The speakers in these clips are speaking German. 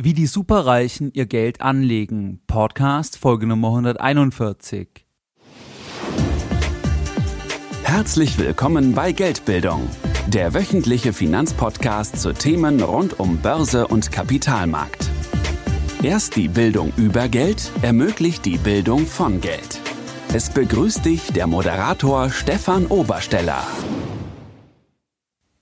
Wie die Superreichen ihr Geld anlegen. Podcast Folge Nummer 141. Herzlich willkommen bei Geldbildung, der wöchentliche Finanzpodcast zu Themen rund um Börse und Kapitalmarkt. Erst die Bildung über Geld ermöglicht die Bildung von Geld. Es begrüßt dich der Moderator Stefan Obersteller.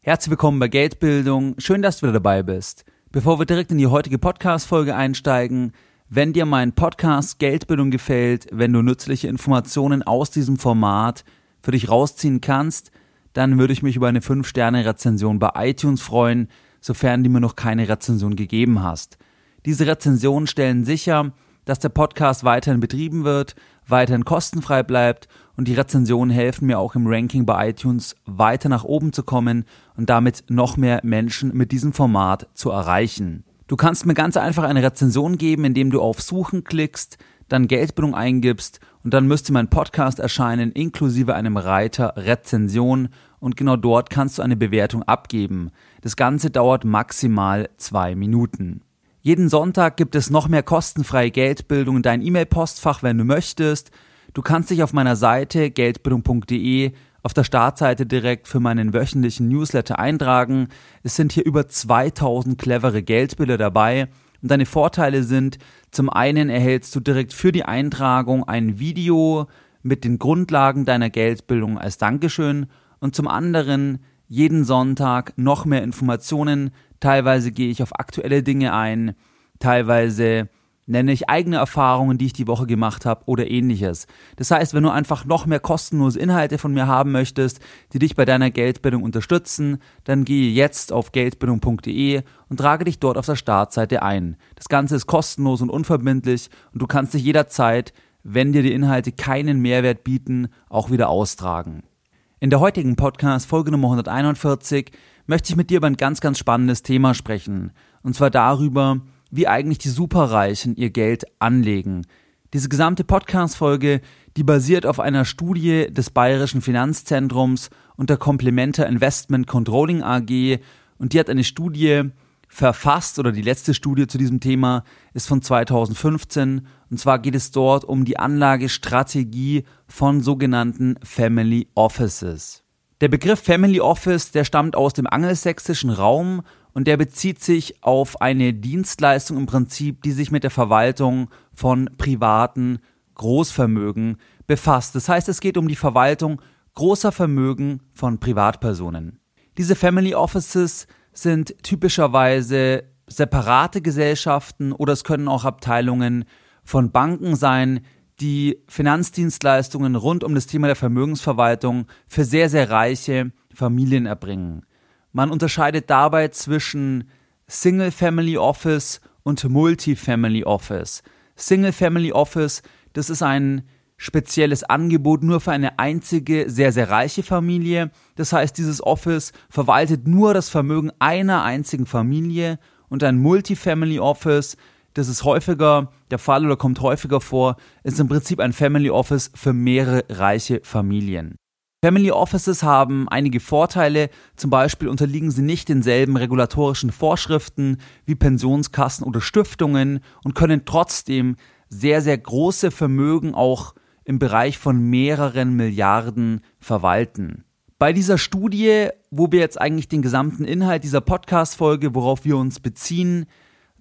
Herzlich willkommen bei Geldbildung. Schön, dass du dabei bist. Bevor wir direkt in die heutige Podcast-Folge einsteigen, wenn dir mein Podcast Geldbildung gefällt, wenn du nützliche Informationen aus diesem Format für dich rausziehen kannst, dann würde ich mich über eine 5-Sterne-Rezension bei iTunes freuen, sofern du mir noch keine Rezension gegeben hast. Diese Rezensionen stellen sicher, dass der Podcast weiterhin betrieben wird, weiterhin kostenfrei bleibt und die Rezensionen helfen mir auch im Ranking bei iTunes weiter nach oben zu kommen und damit noch mehr Menschen mit diesem Format zu erreichen. Du kannst mir ganz einfach eine Rezension geben, indem du auf Suchen klickst, dann Geldbildung eingibst und dann müsste mein Podcast erscheinen inklusive einem Reiter Rezension und genau dort kannst du eine Bewertung abgeben. Das Ganze dauert maximal zwei Minuten. Jeden Sonntag gibt es noch mehr kostenfreie Geldbildung in dein E-Mail-Postfach, wenn du möchtest. Du kannst dich auf meiner Seite geldbildung.de auf der Startseite direkt für meinen wöchentlichen Newsletter eintragen. Es sind hier über 2000 clevere Geldbilder dabei. Und deine Vorteile sind, zum einen erhältst du direkt für die Eintragung ein Video mit den Grundlagen deiner Geldbildung als Dankeschön und zum anderen jeden Sonntag noch mehr Informationen. Teilweise gehe ich auf aktuelle Dinge ein, teilweise nenne ich eigene Erfahrungen, die ich die Woche gemacht habe oder ähnliches. Das heißt, wenn du einfach noch mehr kostenlose Inhalte von mir haben möchtest, die dich bei deiner Geldbildung unterstützen, dann gehe jetzt auf geldbildung.de und trage dich dort auf der Startseite ein. Das Ganze ist kostenlos und unverbindlich und du kannst dich jederzeit, wenn dir die Inhalte keinen Mehrwert bieten, auch wieder austragen. In der heutigen Podcast Folge Nummer 141 möchte ich mit dir über ein ganz, ganz spannendes Thema sprechen. Und zwar darüber, wie eigentlich die Superreichen ihr Geld anlegen. Diese gesamte Podcast-Folge, die basiert auf einer Studie des Bayerischen Finanzzentrums und der Complementa Investment Controlling AG und die hat eine Studie verfasst oder die letzte Studie zu diesem Thema ist von 2015 und zwar geht es dort um die Anlagestrategie von sogenannten Family Offices. Der Begriff Family Office, der stammt aus dem angelsächsischen Raum und der bezieht sich auf eine Dienstleistung im Prinzip, die sich mit der Verwaltung von privaten Großvermögen befasst. Das heißt, es geht um die Verwaltung großer Vermögen von Privatpersonen. Diese Family Offices sind typischerweise separate Gesellschaften oder es können auch Abteilungen von Banken sein, die Finanzdienstleistungen rund um das Thema der Vermögensverwaltung für sehr, sehr reiche Familien erbringen. Man unterscheidet dabei zwischen Single Family Office und Multi-Family Office. Single Family Office, das ist ein spezielles Angebot nur für eine einzige, sehr, sehr reiche Familie. Das heißt, dieses Office verwaltet nur das Vermögen einer einzigen Familie und ein Multi-Family Office, das ist häufiger der Fall oder kommt häufiger vor, ist im Prinzip ein Family Office für mehrere reiche Familien. Family Offices haben einige Vorteile, zum Beispiel unterliegen sie nicht denselben regulatorischen Vorschriften wie Pensionskassen oder Stiftungen und können trotzdem sehr, sehr große Vermögen auch im Bereich von mehreren Milliarden verwalten. Bei dieser Studie, wo wir jetzt eigentlich den gesamten Inhalt dieser Podcast-Folge, worauf wir uns beziehen,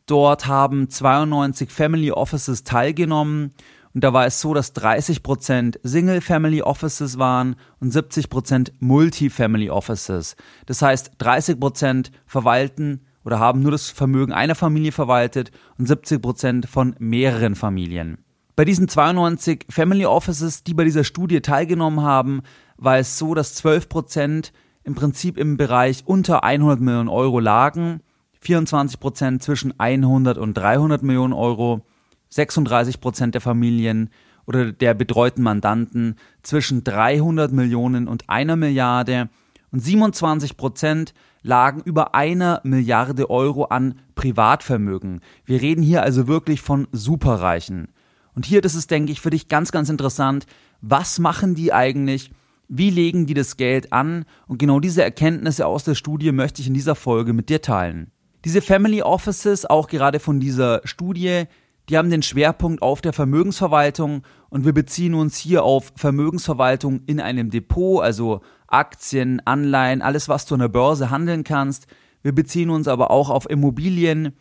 dort haben 92 Family Offices teilgenommen und da war es so, dass 30% Single-Family Offices waren und 70% Multi-Family Offices. Das heißt, 30% verwalten oder haben nur das Vermögen einer Familie verwaltet und 70% von mehreren Familien. Bei diesen 92 Family Offices, die bei dieser Studie teilgenommen haben, war es so, dass 12% im Prinzip im Bereich unter 100 Millionen Euro lagen, 24% zwischen 100 und 300 Millionen Euro 36 Prozent der Familien oder der betreuten Mandanten zwischen 300 Millionen und einer Milliarde und 27 Prozent lagen über einer Milliarde Euro an Privatvermögen. Wir reden hier also wirklich von Superreichen. Und hier, das ist, denke ich, für dich ganz, ganz interessant. Was machen die eigentlich? Wie legen die das Geld an? Und genau diese Erkenntnisse aus der Studie möchte ich in dieser Folge mit dir teilen. Diese Family Offices, auch gerade von dieser Studie, die haben den Schwerpunkt auf der Vermögensverwaltung und wir beziehen uns hier auf Vermögensverwaltung in einem Depot, also Aktien, Anleihen, alles, was du an der Börse handeln kannst. Wir beziehen uns aber auch auf Immobilien.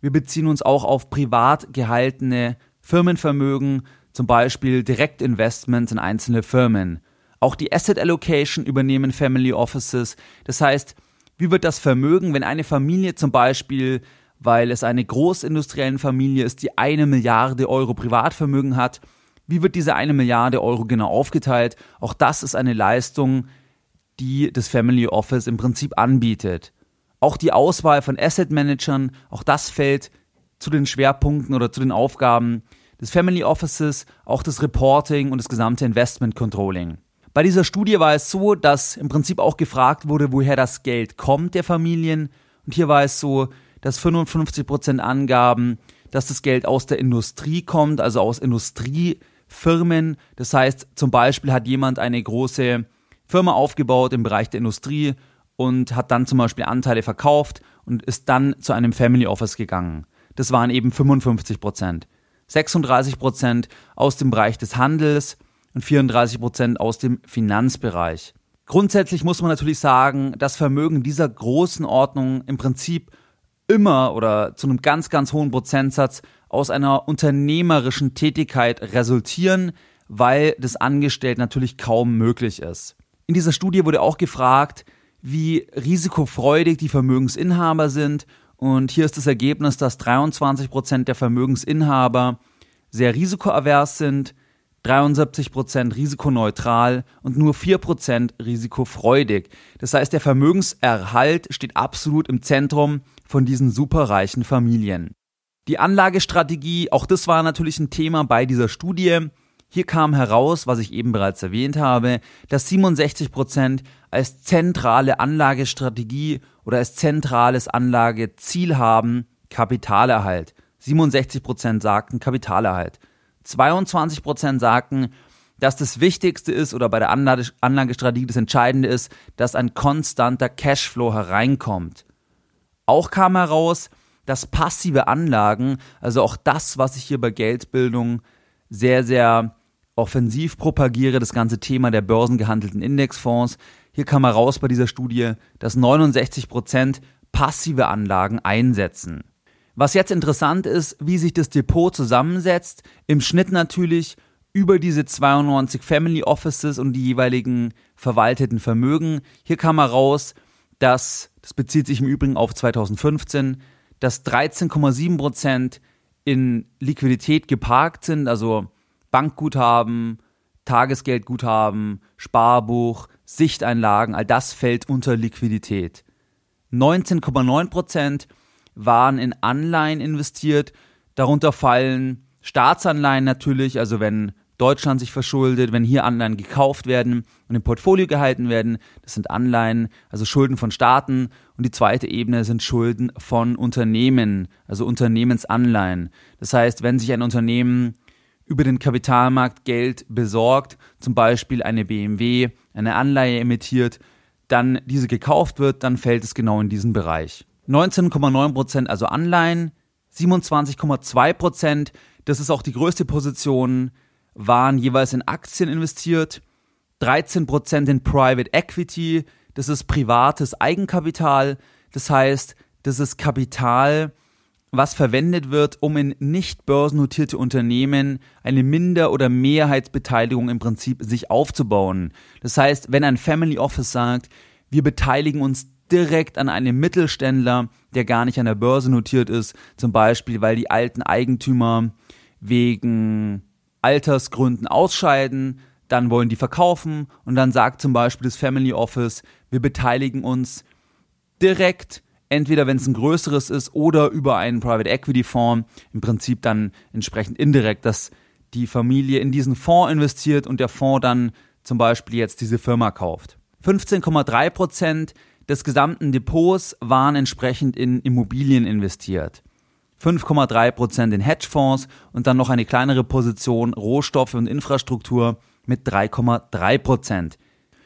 Wir beziehen uns auch auf privat gehaltene Firmenvermögen, zum Beispiel Direktinvestments in einzelne Firmen. Auch die Asset Allocation übernehmen Family Offices. Das heißt, wie wird das Vermögen, wenn eine Familie zum Beispiel weil es eine großindustrielle Familie ist, die eine Milliarde Euro Privatvermögen hat. Wie wird diese eine Milliarde Euro genau aufgeteilt? Auch das ist eine Leistung, die das Family Office im Prinzip anbietet. Auch die Auswahl von Asset Managern, auch das fällt zu den Schwerpunkten oder zu den Aufgaben des Family Offices, auch das Reporting und das gesamte Investment Controlling. Bei dieser Studie war es so, dass im Prinzip auch gefragt wurde, woher das Geld kommt der Familien. Und hier war es so, dass 55 Prozent angaben, dass das Geld aus der Industrie kommt, also aus Industriefirmen. Das heißt, zum Beispiel hat jemand eine große Firma aufgebaut im Bereich der Industrie und hat dann zum Beispiel Anteile verkauft und ist dann zu einem Family Office gegangen. Das waren eben 55 Prozent. 36 Prozent aus dem Bereich des Handels und 34 Prozent aus dem Finanzbereich. Grundsätzlich muss man natürlich sagen, dass Vermögen dieser großen Ordnung im Prinzip immer oder zu einem ganz, ganz hohen Prozentsatz aus einer unternehmerischen Tätigkeit resultieren, weil das Angestellt natürlich kaum möglich ist. In dieser Studie wurde auch gefragt, wie risikofreudig die Vermögensinhaber sind. Und hier ist das Ergebnis, dass 23 Prozent der Vermögensinhaber sehr risikoavers sind, 73 Prozent risikoneutral und nur 4 Prozent risikofreudig. Das heißt, der Vermögenserhalt steht absolut im Zentrum von diesen superreichen Familien. Die Anlagestrategie, auch das war natürlich ein Thema bei dieser Studie. Hier kam heraus, was ich eben bereits erwähnt habe, dass 67 Prozent als zentrale Anlagestrategie oder als zentrales Anlageziel haben Kapitalerhalt. 67 Prozent sagten Kapitalerhalt. 22 Prozent sagten, dass das Wichtigste ist oder bei der Anlagestrategie das Entscheidende ist, dass ein konstanter Cashflow hereinkommt. Auch kam heraus, dass passive Anlagen, also auch das, was ich hier bei Geldbildung sehr, sehr offensiv propagiere, das ganze Thema der börsengehandelten Indexfonds, hier kam heraus bei dieser Studie, dass 69 Prozent passive Anlagen einsetzen. Was jetzt interessant ist, wie sich das Depot zusammensetzt, im Schnitt natürlich über diese 92 Family Offices und die jeweiligen verwalteten Vermögen. Hier kam heraus, dass, das bezieht sich im Übrigen auf 2015, dass 13,7 Prozent in Liquidität geparkt sind, also Bankguthaben, Tagesgeldguthaben, Sparbuch, Sichteinlagen, all das fällt unter Liquidität. 19,9 Prozent waren in Anleihen investiert, darunter fallen Staatsanleihen natürlich, also wenn Deutschland sich verschuldet, wenn hier Anleihen gekauft werden und im Portfolio gehalten werden. Das sind Anleihen, also Schulden von Staaten. Und die zweite Ebene sind Schulden von Unternehmen, also Unternehmensanleihen. Das heißt, wenn sich ein Unternehmen über den Kapitalmarkt Geld besorgt, zum Beispiel eine BMW, eine Anleihe emittiert, dann diese gekauft wird, dann fällt es genau in diesen Bereich. 19,9% also Anleihen, 27,2% das ist auch die größte Position, waren jeweils in Aktien investiert, 13% in Private Equity, das ist privates Eigenkapital, das heißt, das ist Kapital, was verwendet wird, um in nicht börsennotierte Unternehmen eine Minder- oder Mehrheitsbeteiligung im Prinzip sich aufzubauen. Das heißt, wenn ein Family Office sagt, wir beteiligen uns direkt an einem Mittelständler, der gar nicht an der Börse notiert ist, zum Beispiel weil die alten Eigentümer wegen Altersgründen ausscheiden, dann wollen die verkaufen und dann sagt zum Beispiel das Family Office, wir beteiligen uns direkt, entweder wenn es ein größeres ist oder über einen Private Equity Fonds, im Prinzip dann entsprechend indirekt, dass die Familie in diesen Fonds investiert und der Fonds dann zum Beispiel jetzt diese Firma kauft. 15,3 Prozent des gesamten Depots waren entsprechend in Immobilien investiert. 5,3% in Hedgefonds und dann noch eine kleinere Position Rohstoffe und Infrastruktur mit 3,3%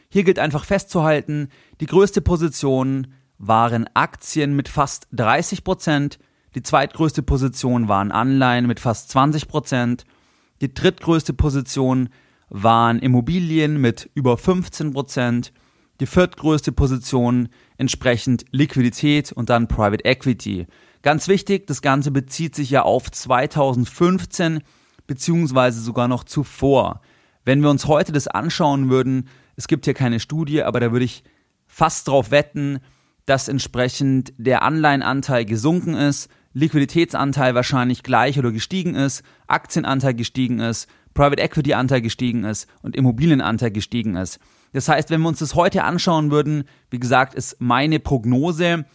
Hier gilt einfach festzuhalten, die größte Position waren Aktien mit fast 30 Prozent, die zweitgrößte Position waren Anleihen mit fast 20 Prozent, die drittgrößte Position waren Immobilien mit über 15 Prozent, die viertgrößte Position entsprechend Liquidität und dann Private Equity. Ganz wichtig, das Ganze bezieht sich ja auf 2015 beziehungsweise sogar noch zuvor. Wenn wir uns heute das anschauen würden, es gibt hier keine Studie, aber da würde ich fast drauf wetten, dass entsprechend der Anleihenanteil gesunken ist, Liquiditätsanteil wahrscheinlich gleich oder gestiegen ist, Aktienanteil gestiegen ist, Private Equity Anteil gestiegen ist und Immobilienanteil gestiegen ist. Das heißt, wenn wir uns das heute anschauen würden, wie gesagt, ist meine Prognose,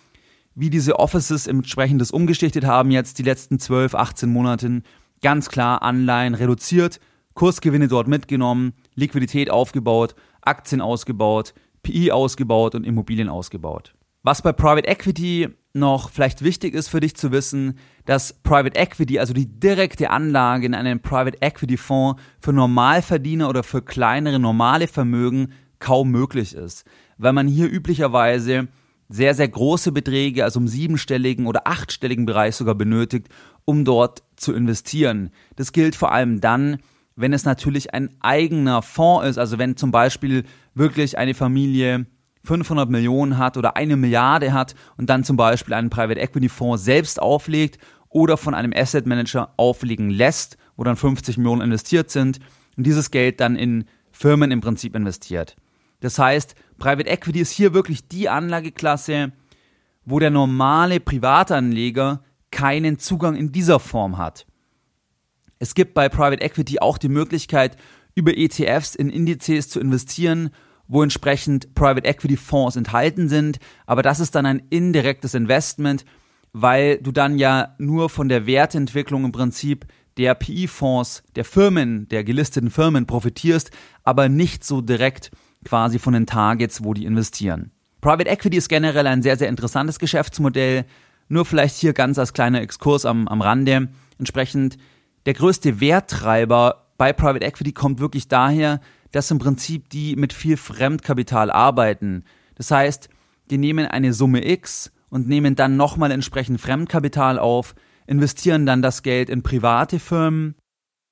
wie diese Offices entsprechend das umgeschichtet haben jetzt die letzten 12, 18 Monate, ganz klar Anleihen reduziert, Kursgewinne dort mitgenommen, Liquidität aufgebaut, Aktien ausgebaut, PI ausgebaut und Immobilien ausgebaut. Was bei Private Equity noch vielleicht wichtig ist für dich zu wissen, dass Private Equity, also die direkte Anlage in einen Private Equity Fonds für Normalverdiener oder für kleinere normale Vermögen kaum möglich ist, weil man hier üblicherweise sehr, sehr große Beträge, also im siebenstelligen oder achtstelligen Bereich sogar benötigt, um dort zu investieren. Das gilt vor allem dann, wenn es natürlich ein eigener Fonds ist, also wenn zum Beispiel wirklich eine Familie 500 Millionen hat oder eine Milliarde hat und dann zum Beispiel einen Private Equity Fonds selbst auflegt oder von einem Asset Manager auflegen lässt, wo dann 50 Millionen investiert sind und dieses Geld dann in Firmen im Prinzip investiert. Das heißt, Private Equity ist hier wirklich die Anlageklasse, wo der normale Privatanleger keinen Zugang in dieser Form hat. Es gibt bei Private Equity auch die Möglichkeit, über ETFs in Indizes zu investieren wo entsprechend Private Equity Fonds enthalten sind. Aber das ist dann ein indirektes Investment, weil du dann ja nur von der Wertentwicklung im Prinzip der PI-Fonds, der Firmen, der gelisteten Firmen profitierst, aber nicht so direkt quasi von den Targets, wo die investieren. Private Equity ist generell ein sehr, sehr interessantes Geschäftsmodell. Nur vielleicht hier ganz als kleiner Exkurs am, am Rande. Entsprechend der größte Werttreiber bei Private Equity kommt wirklich daher, dass im Prinzip die mit viel Fremdkapital arbeiten. Das heißt, die nehmen eine Summe X und nehmen dann nochmal entsprechend Fremdkapital auf, investieren dann das Geld in private Firmen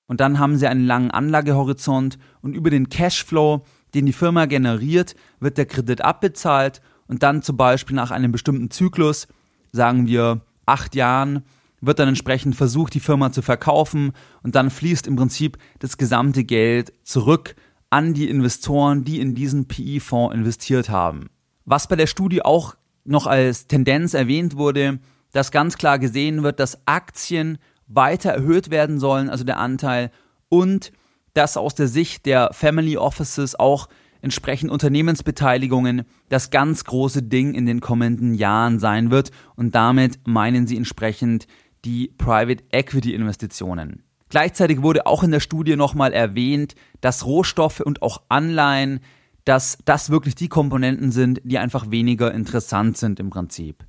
und dann haben sie einen langen Anlagehorizont und über den Cashflow, den die Firma generiert, wird der Kredit abbezahlt und dann zum Beispiel nach einem bestimmten Zyklus, sagen wir acht Jahren, wird dann entsprechend versucht, die Firma zu verkaufen und dann fließt im Prinzip das gesamte Geld zurück an die Investoren, die in diesen PI-Fonds investiert haben. Was bei der Studie auch noch als Tendenz erwähnt wurde, dass ganz klar gesehen wird, dass Aktien weiter erhöht werden sollen, also der Anteil, und dass aus der Sicht der Family Offices auch entsprechend Unternehmensbeteiligungen das ganz große Ding in den kommenden Jahren sein wird und damit meinen sie entsprechend die Private Equity Investitionen. Gleichzeitig wurde auch in der Studie nochmal erwähnt, dass Rohstoffe und auch Anleihen, dass das wirklich die Komponenten sind, die einfach weniger interessant sind im Prinzip.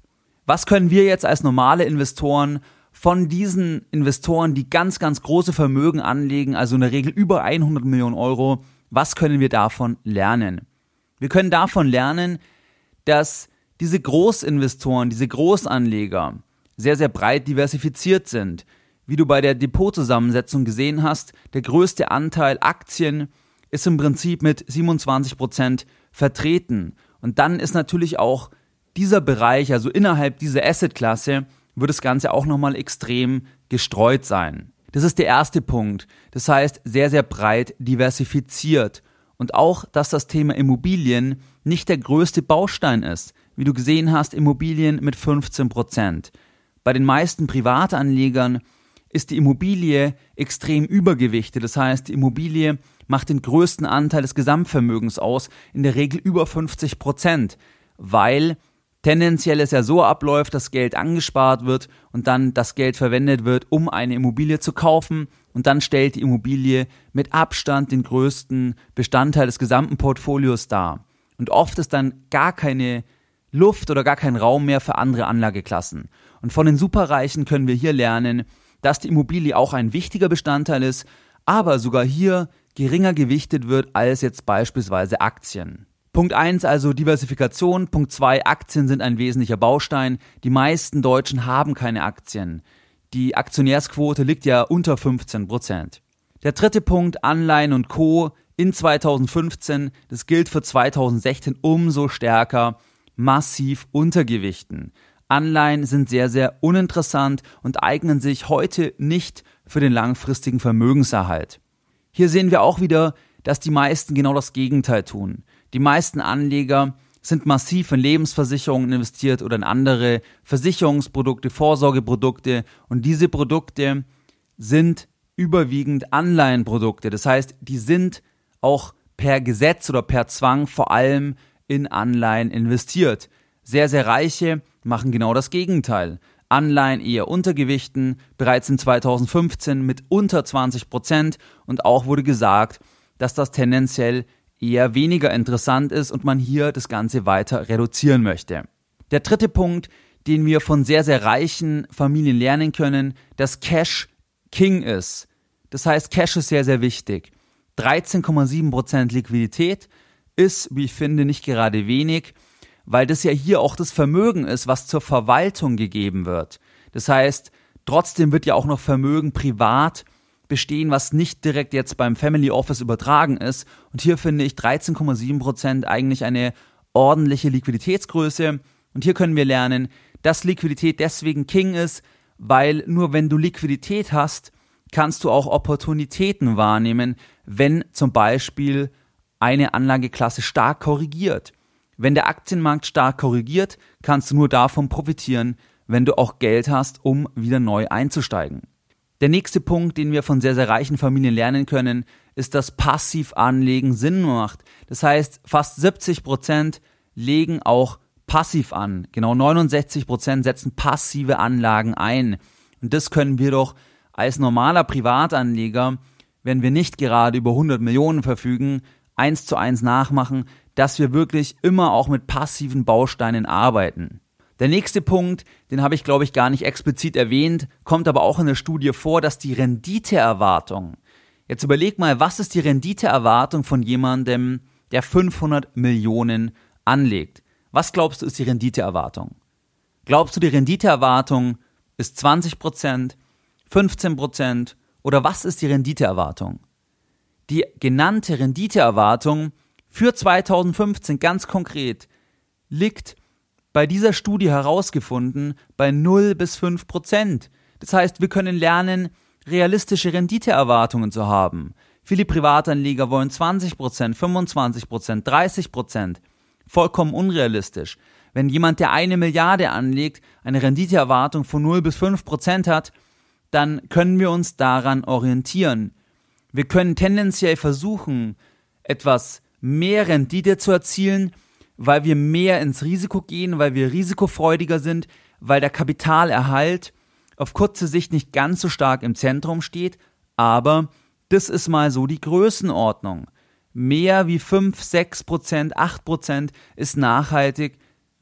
Was können wir jetzt als normale Investoren von diesen Investoren, die ganz, ganz große Vermögen anlegen, also in der Regel über 100 Millionen Euro, was können wir davon lernen? Wir können davon lernen, dass diese Großinvestoren, diese Großanleger sehr, sehr breit diversifiziert sind, wie du bei der Depotzusammensetzung gesehen hast, der größte Anteil Aktien ist im Prinzip mit 27 Prozent vertreten. Und dann ist natürlich auch dieser Bereich, also innerhalb dieser Assetklasse, wird das Ganze auch nochmal extrem gestreut sein. Das ist der erste Punkt. Das heißt, sehr, sehr breit diversifiziert. Und auch, dass das Thema Immobilien nicht der größte Baustein ist. Wie du gesehen hast, Immobilien mit 15 Prozent. Bei den meisten Privatanlegern ist die Immobilie extrem übergewichtet. Das heißt, die Immobilie macht den größten Anteil des Gesamtvermögens aus, in der Regel über 50 Prozent, weil tendenziell es ja so abläuft, dass Geld angespart wird und dann das Geld verwendet wird, um eine Immobilie zu kaufen und dann stellt die Immobilie mit Abstand den größten Bestandteil des gesamten Portfolios dar. Und oft ist dann gar keine Luft oder gar kein Raum mehr für andere Anlageklassen. Und von den Superreichen können wir hier lernen, dass die Immobilie auch ein wichtiger Bestandteil ist, aber sogar hier geringer gewichtet wird als jetzt beispielsweise Aktien. Punkt 1 also Diversifikation. Punkt 2 Aktien sind ein wesentlicher Baustein. Die meisten Deutschen haben keine Aktien. Die Aktionärsquote liegt ja unter 15 Prozent. Der dritte Punkt Anleihen und Co. in 2015, das gilt für 2016 umso stärker, massiv untergewichten. Anleihen sind sehr, sehr uninteressant und eignen sich heute nicht für den langfristigen Vermögenserhalt. Hier sehen wir auch wieder, dass die meisten genau das Gegenteil tun. Die meisten Anleger sind massiv in Lebensversicherungen investiert oder in andere Versicherungsprodukte, Vorsorgeprodukte und diese Produkte sind überwiegend Anleihenprodukte. Das heißt, die sind auch per Gesetz oder per Zwang vor allem in Anleihen investiert. Sehr, sehr reiche machen genau das Gegenteil. Anleihen eher untergewichten, bereits in 2015 mit unter 20 Prozent und auch wurde gesagt, dass das tendenziell eher weniger interessant ist und man hier das Ganze weiter reduzieren möchte. Der dritte Punkt, den wir von sehr, sehr reichen Familien lernen können, dass Cash King ist. Das heißt, Cash ist sehr, sehr wichtig. 13,7% Liquidität ist, wie ich finde, nicht gerade wenig weil das ja hier auch das Vermögen ist, was zur Verwaltung gegeben wird. Das heißt, trotzdem wird ja auch noch Vermögen privat bestehen, was nicht direkt jetzt beim Family Office übertragen ist. Und hier finde ich 13,7 Prozent eigentlich eine ordentliche Liquiditätsgröße. Und hier können wir lernen, dass Liquidität deswegen King ist, weil nur wenn du Liquidität hast, kannst du auch Opportunitäten wahrnehmen, wenn zum Beispiel eine Anlageklasse stark korrigiert. Wenn der Aktienmarkt stark korrigiert, kannst du nur davon profitieren, wenn du auch Geld hast, um wieder neu einzusteigen. Der nächste Punkt, den wir von sehr, sehr reichen Familien lernen können, ist, dass Passivanlegen Sinn macht. Das heißt, fast 70 Prozent legen auch passiv an. Genau 69 Prozent setzen passive Anlagen ein. Und das können wir doch als normaler Privatanleger, wenn wir nicht gerade über 100 Millionen verfügen, eins zu eins nachmachen, dass wir wirklich immer auch mit passiven Bausteinen arbeiten. Der nächste Punkt, den habe ich glaube ich gar nicht explizit erwähnt, kommt aber auch in der Studie vor, dass die Renditeerwartung. Jetzt überleg mal, was ist die Renditeerwartung von jemandem, der 500 Millionen anlegt? Was glaubst du ist die Renditeerwartung? Glaubst du, die Renditeerwartung ist 20 Prozent, 15 Prozent oder was ist die Renditeerwartung? Die genannte Renditeerwartung für 2015 ganz konkret liegt bei dieser Studie herausgefunden bei 0 bis 5 Prozent. Das heißt, wir können lernen, realistische Renditeerwartungen zu haben. Viele Privatanleger wollen 20 Prozent, 25 Prozent, 30 Prozent. Vollkommen unrealistisch. Wenn jemand, der eine Milliarde anlegt, eine Renditeerwartung von 0 bis 5 Prozent hat, dann können wir uns daran orientieren. Wir können tendenziell versuchen, etwas mehr Rendite zu erzielen, weil wir mehr ins Risiko gehen, weil wir risikofreudiger sind, weil der Kapitalerhalt auf kurze Sicht nicht ganz so stark im Zentrum steht, aber das ist mal so die Größenordnung. Mehr wie 5, 6 Prozent, 8 Prozent ist nachhaltig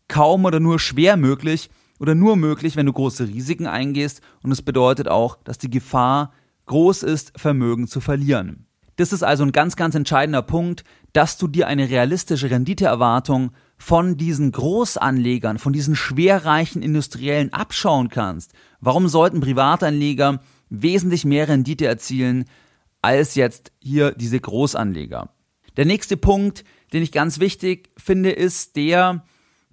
kaum oder nur schwer möglich oder nur möglich, wenn du große Risiken eingehst und es bedeutet auch, dass die Gefahr groß ist, Vermögen zu verlieren. Das ist also ein ganz, ganz entscheidender Punkt, dass du dir eine realistische Renditeerwartung von diesen Großanlegern, von diesen schwerreichen Industriellen abschauen kannst. Warum sollten Privatanleger wesentlich mehr Rendite erzielen als jetzt hier diese Großanleger? Der nächste Punkt, den ich ganz wichtig finde, ist der,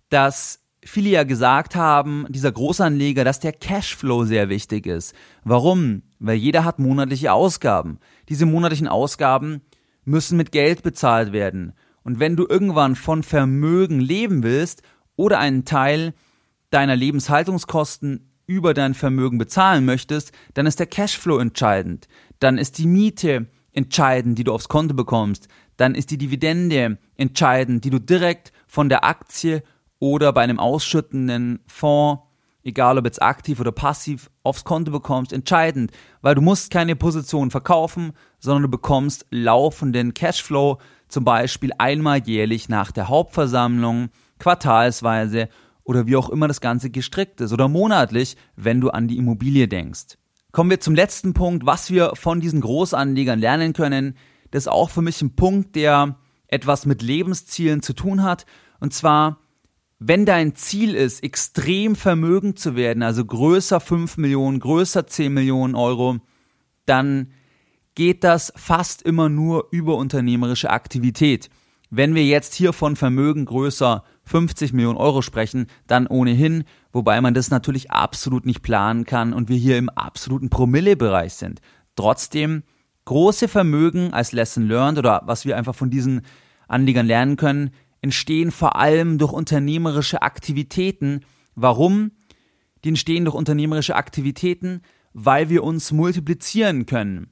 dass viele ja gesagt haben, dieser Großanleger, dass der Cashflow sehr wichtig ist. Warum? Weil jeder hat monatliche Ausgaben. Diese monatlichen Ausgaben müssen mit Geld bezahlt werden. Und wenn du irgendwann von Vermögen leben willst oder einen Teil deiner Lebenshaltungskosten über dein Vermögen bezahlen möchtest, dann ist der Cashflow entscheidend. Dann ist die Miete entscheidend, die du aufs Konto bekommst. Dann ist die Dividende entscheidend, die du direkt von der Aktie oder bei einem ausschüttenden Fonds egal ob jetzt aktiv oder passiv, aufs Konto bekommst, entscheidend, weil du musst keine Position verkaufen, sondern du bekommst laufenden Cashflow, zum Beispiel einmal jährlich nach der Hauptversammlung, quartalsweise oder wie auch immer das Ganze gestrickt ist oder monatlich, wenn du an die Immobilie denkst. Kommen wir zum letzten Punkt, was wir von diesen Großanlegern lernen können. Das ist auch für mich ein Punkt, der etwas mit Lebenszielen zu tun hat. Und zwar, wenn dein Ziel ist, extrem vermögend zu werden, also größer 5 Millionen, größer 10 Millionen Euro, dann geht das fast immer nur über unternehmerische Aktivität. Wenn wir jetzt hier von Vermögen größer 50 Millionen Euro sprechen, dann ohnehin, wobei man das natürlich absolut nicht planen kann und wir hier im absoluten Promille-Bereich sind. Trotzdem, große Vermögen als Lesson learned oder was wir einfach von diesen Anlegern lernen können, entstehen vor allem durch unternehmerische Aktivitäten. Warum? Die entstehen durch unternehmerische Aktivitäten, weil wir uns multiplizieren können.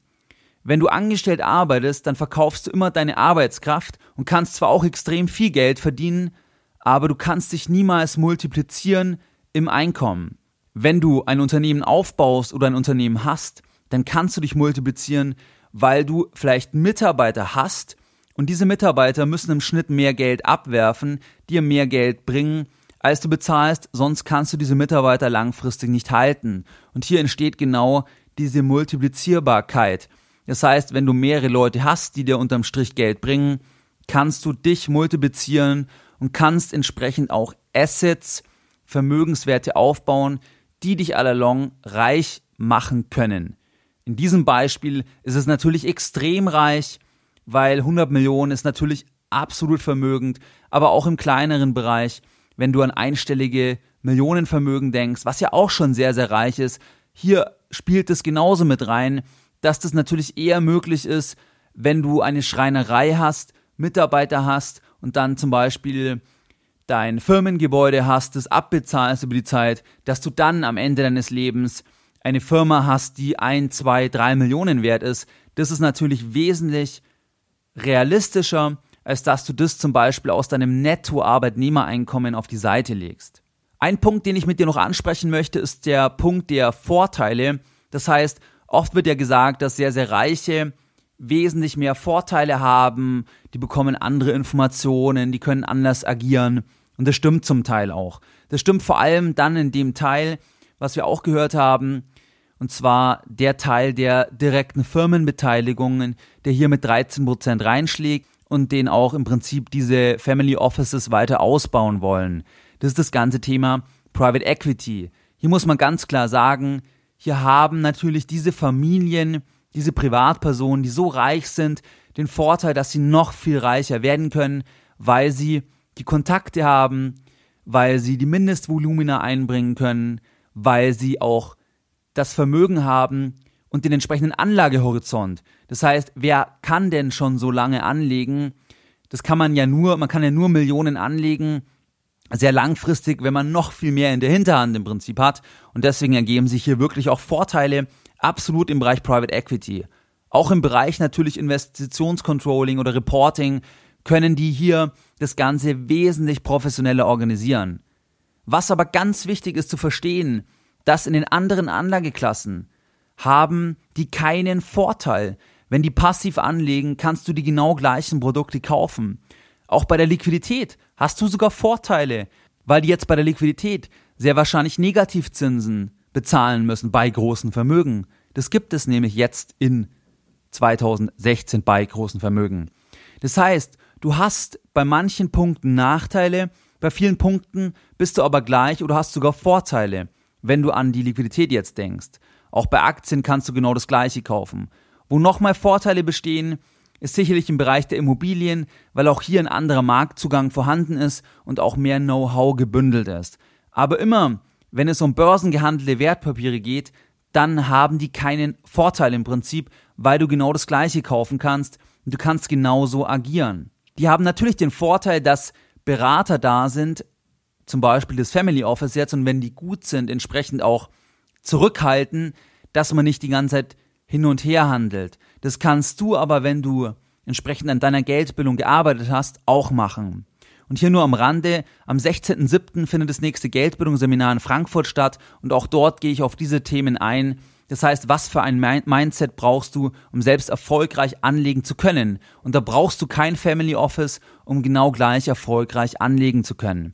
Wenn du angestellt arbeitest, dann verkaufst du immer deine Arbeitskraft und kannst zwar auch extrem viel Geld verdienen, aber du kannst dich niemals multiplizieren im Einkommen. Wenn du ein Unternehmen aufbaust oder ein Unternehmen hast, dann kannst du dich multiplizieren, weil du vielleicht Mitarbeiter hast und diese Mitarbeiter müssen im Schnitt mehr Geld abwerfen, dir mehr Geld bringen, als du bezahlst, sonst kannst du diese Mitarbeiter langfristig nicht halten. Und hier entsteht genau diese Multiplizierbarkeit. Das heißt, wenn du mehrere Leute hast, die dir unterm Strich Geld bringen, kannst du dich multiplizieren und kannst entsprechend auch Assets, Vermögenswerte aufbauen, die dich allalong reich machen können. In diesem Beispiel ist es natürlich extrem reich, weil 100 Millionen ist natürlich absolut vermögend, aber auch im kleineren Bereich, wenn du an einstellige Millionenvermögen denkst, was ja auch schon sehr, sehr reich ist, hier spielt es genauso mit rein, dass das natürlich eher möglich ist, wenn du eine Schreinerei hast, Mitarbeiter hast und dann zum Beispiel dein Firmengebäude hast, das abbezahlst über die Zeit, dass du dann am Ende deines Lebens eine Firma hast, die ein, zwei, drei Millionen wert ist. Das ist natürlich wesentlich realistischer, als dass du das zum Beispiel aus deinem Netto-Arbeitnehmereinkommen auf die Seite legst. Ein Punkt, den ich mit dir noch ansprechen möchte, ist der Punkt der Vorteile. Das heißt, Oft wird ja gesagt, dass sehr, sehr Reiche wesentlich mehr Vorteile haben, die bekommen andere Informationen, die können anders agieren. Und das stimmt zum Teil auch. Das stimmt vor allem dann in dem Teil, was wir auch gehört haben, und zwar der Teil der direkten Firmenbeteiligungen, der hier mit 13% reinschlägt und den auch im Prinzip diese Family Offices weiter ausbauen wollen. Das ist das ganze Thema Private Equity. Hier muss man ganz klar sagen, hier haben natürlich diese Familien, diese Privatpersonen, die so reich sind, den Vorteil, dass sie noch viel reicher werden können, weil sie die Kontakte haben, weil sie die Mindestvolumina einbringen können, weil sie auch das Vermögen haben und den entsprechenden Anlagehorizont. Das heißt, wer kann denn schon so lange anlegen? Das kann man ja nur, man kann ja nur Millionen anlegen, sehr langfristig, wenn man noch viel mehr in der Hinterhand im Prinzip hat. Und deswegen ergeben sich hier wirklich auch Vorteile, absolut im Bereich Private Equity. Auch im Bereich natürlich Investitionscontrolling oder Reporting können die hier das Ganze wesentlich professioneller organisieren. Was aber ganz wichtig ist zu verstehen, dass in den anderen Anlageklassen haben die keinen Vorteil. Wenn die passiv anlegen, kannst du die genau gleichen Produkte kaufen. Auch bei der Liquidität hast du sogar Vorteile, weil die jetzt bei der Liquidität sehr wahrscheinlich Negativzinsen bezahlen müssen bei großen Vermögen. Das gibt es nämlich jetzt in 2016 bei großen Vermögen. Das heißt, du hast bei manchen Punkten Nachteile, bei vielen Punkten bist du aber gleich oder hast sogar Vorteile, wenn du an die Liquidität jetzt denkst. Auch bei Aktien kannst du genau das gleiche kaufen. Wo nochmal Vorteile bestehen, ist sicherlich im Bereich der Immobilien, weil auch hier ein anderer Marktzugang vorhanden ist und auch mehr Know-how gebündelt ist. Aber immer, wenn es um börsengehandelte Wertpapiere geht, dann haben die keinen Vorteil im Prinzip, weil du genau das gleiche kaufen kannst und du kannst genauso agieren. Die haben natürlich den Vorteil, dass Berater da sind, zum Beispiel das Family Office jetzt, und wenn die gut sind, entsprechend auch zurückhalten, dass man nicht die ganze Zeit hin und her handelt. Das kannst du aber, wenn du entsprechend an deiner Geldbildung gearbeitet hast, auch machen. Und hier nur am Rande, am 16.07. findet das nächste Geldbildungsseminar in Frankfurt statt und auch dort gehe ich auf diese Themen ein. Das heißt, was für ein Mindset brauchst du, um selbst erfolgreich anlegen zu können? Und da brauchst du kein Family Office, um genau gleich erfolgreich anlegen zu können.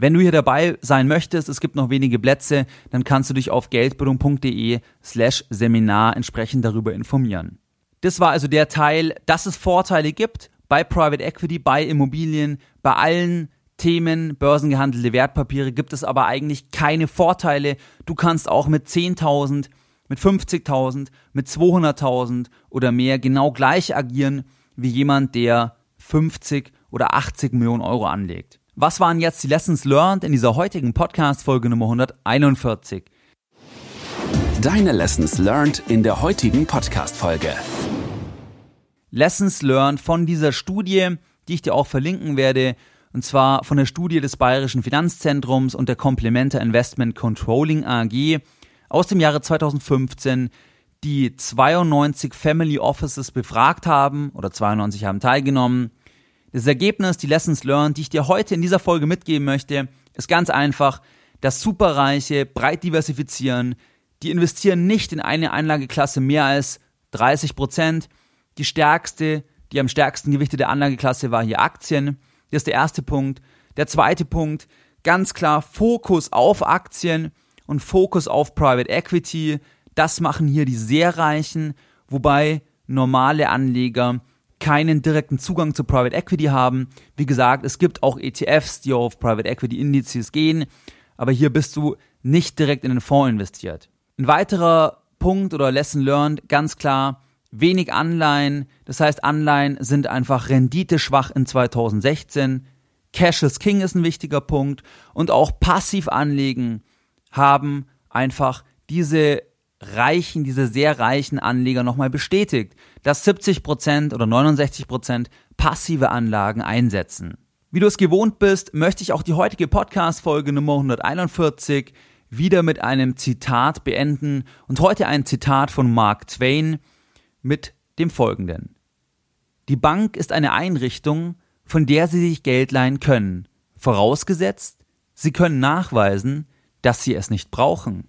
Wenn du hier dabei sein möchtest, es gibt noch wenige Plätze, dann kannst du dich auf geldbildung.de slash Seminar entsprechend darüber informieren. Das war also der Teil, dass es Vorteile gibt bei Private Equity, bei Immobilien, bei allen Themen, börsengehandelte Wertpapiere gibt es aber eigentlich keine Vorteile. Du kannst auch mit 10.000, mit 50.000, mit 200.000 oder mehr genau gleich agieren wie jemand, der 50 oder 80 Millionen Euro anlegt. Was waren jetzt die Lessons learned in dieser heutigen Podcast-Folge Nummer 141? Deine Lessons learned in der heutigen Podcast-Folge. Lessons learned von dieser Studie, die ich dir auch verlinken werde, und zwar von der Studie des Bayerischen Finanzzentrums und der Complementa Investment Controlling AG aus dem Jahre 2015, die 92 Family Offices befragt haben oder 92 haben teilgenommen. Das Ergebnis, die Lessons learned, die ich dir heute in dieser Folge mitgeben möchte, ist ganz einfach, dass Superreiche breit diversifizieren, die investieren nicht in eine Anlageklasse mehr als 30 Prozent. Die stärkste, die am stärksten gewichtete Anlageklasse war hier Aktien. Das ist der erste Punkt. Der zweite Punkt, ganz klar Fokus auf Aktien und Fokus auf Private Equity. Das machen hier die sehr Reichen, wobei normale Anleger keinen direkten Zugang zu Private Equity haben. Wie gesagt, es gibt auch ETFs, die auf Private Equity Indizes gehen, aber hier bist du nicht direkt in den Fonds investiert. Ein weiterer Punkt oder Lesson learned, ganz klar, wenig Anleihen. Das heißt, Anleihen sind einfach renditeschwach in 2016. Cash is King ist ein wichtiger Punkt. Und auch passiv anlegen haben einfach diese reichen, diese sehr reichen Anleger nochmal bestätigt, dass 70% oder 69% passive Anlagen einsetzen. Wie du es gewohnt bist, möchte ich auch die heutige Podcast-Folge Nummer 141 wieder mit einem Zitat beenden und heute ein Zitat von Mark Twain, mit dem folgenden. Die Bank ist eine Einrichtung, von der Sie sich Geld leihen können, vorausgesetzt, Sie können nachweisen, dass Sie es nicht brauchen.